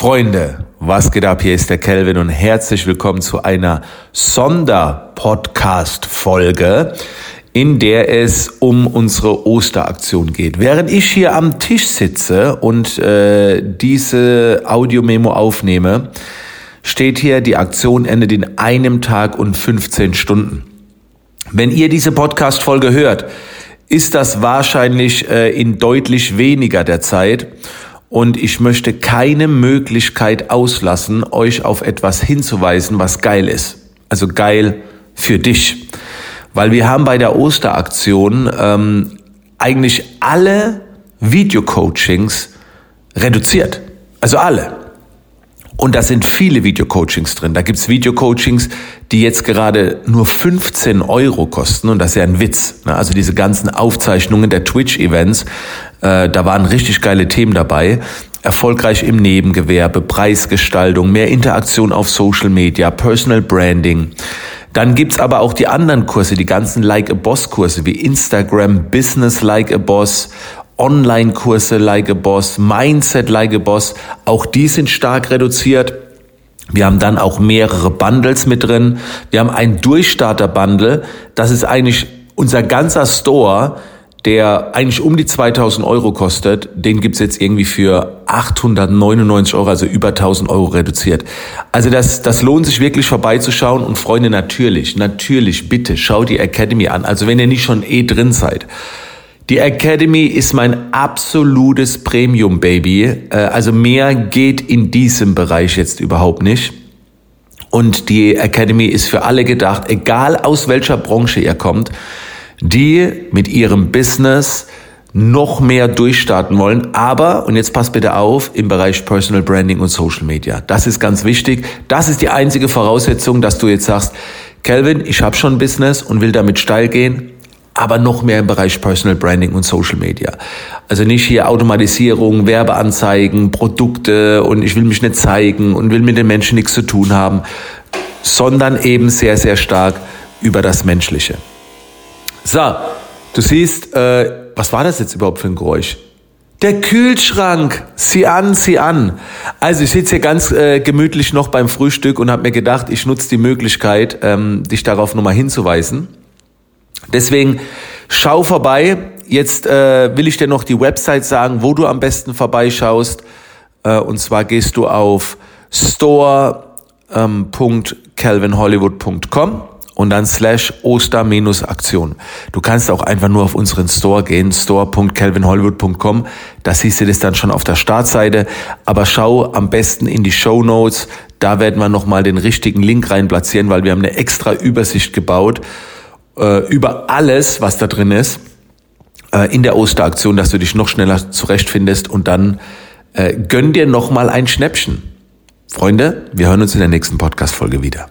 Freunde, was geht ab? Hier ist der Kelvin und herzlich willkommen zu einer Sonderpodcast-Folge, in der es um unsere Osteraktion geht. Während ich hier am Tisch sitze und äh, diese Audiomemo aufnehme, steht hier, die Aktion endet in einem Tag und 15 Stunden. Wenn ihr diese Podcast-Folge hört, ist das wahrscheinlich äh, in deutlich weniger der Zeit und ich möchte keine Möglichkeit auslassen, euch auf etwas hinzuweisen, was geil ist. Also geil für dich. Weil wir haben bei der Osteraktion ähm, eigentlich alle Videocoachings reduziert. Also alle. Und da sind viele Videocoachings drin. Da gibt's Videocoachings, die jetzt gerade nur 15 Euro kosten. Und das ist ja ein Witz. Ne? Also diese ganzen Aufzeichnungen der Twitch-Events, äh, da waren richtig geile Themen dabei. Erfolgreich im Nebengewerbe, Preisgestaltung, mehr Interaktion auf Social Media, Personal Branding. Dann gibt's aber auch die anderen Kurse, die ganzen Like a Boss Kurse wie Instagram Business Like a Boss Online-Kurse like a Boss, Mindset like a Boss, auch die sind stark reduziert. Wir haben dann auch mehrere Bundles mit drin. Wir haben ein Durchstarter-Bundle. Das ist eigentlich unser ganzer Store, der eigentlich um die 2000 Euro kostet. Den gibt's jetzt irgendwie für 899 Euro, also über 1000 Euro reduziert. Also das, das lohnt sich wirklich vorbeizuschauen. Und Freunde, natürlich, natürlich, bitte, schau die Academy an. Also wenn ihr nicht schon eh drin seid. Die Academy ist mein absolutes Premium-Baby. Äh, also mehr geht in diesem Bereich jetzt überhaupt nicht. Und die Academy ist für alle gedacht, egal aus welcher Branche ihr kommt, die mit ihrem Business noch mehr durchstarten wollen. Aber, und jetzt passt bitte auf, im Bereich Personal Branding und Social Media. Das ist ganz wichtig. Das ist die einzige Voraussetzung, dass du jetzt sagst, Kelvin, ich habe schon ein Business und will damit steil gehen aber noch mehr im Bereich Personal Branding und Social Media. Also nicht hier Automatisierung, Werbeanzeigen, Produkte und ich will mich nicht zeigen und will mit den Menschen nichts zu tun haben, sondern eben sehr, sehr stark über das Menschliche. So, du siehst, äh, was war das jetzt überhaupt für ein Geräusch? Der Kühlschrank, sieh an, sieh an. Also ich sitze hier ganz äh, gemütlich noch beim Frühstück und habe mir gedacht, ich nutze die Möglichkeit, ähm, dich darauf nochmal hinzuweisen. Deswegen schau vorbei. Jetzt äh, will ich dir noch die Website sagen, wo du am besten vorbeischaust. Äh, und zwar gehst du auf store.calvinhollywood.com ähm, und dann slash Oster-Aktion. Du kannst auch einfach nur auf unseren Store gehen, store.calvinhollywood.com. Da siehst du das dann schon auf der Startseite. Aber schau am besten in die Show Notes. Da werden wir nochmal den richtigen Link rein platzieren, weil wir haben eine extra Übersicht gebaut äh, über alles, was da drin ist, äh, in der Osteraktion, dass du dich noch schneller zurechtfindest und dann äh, gönn dir noch mal ein Schnäppchen. Freunde, wir hören uns in der nächsten Podcast-Folge wieder.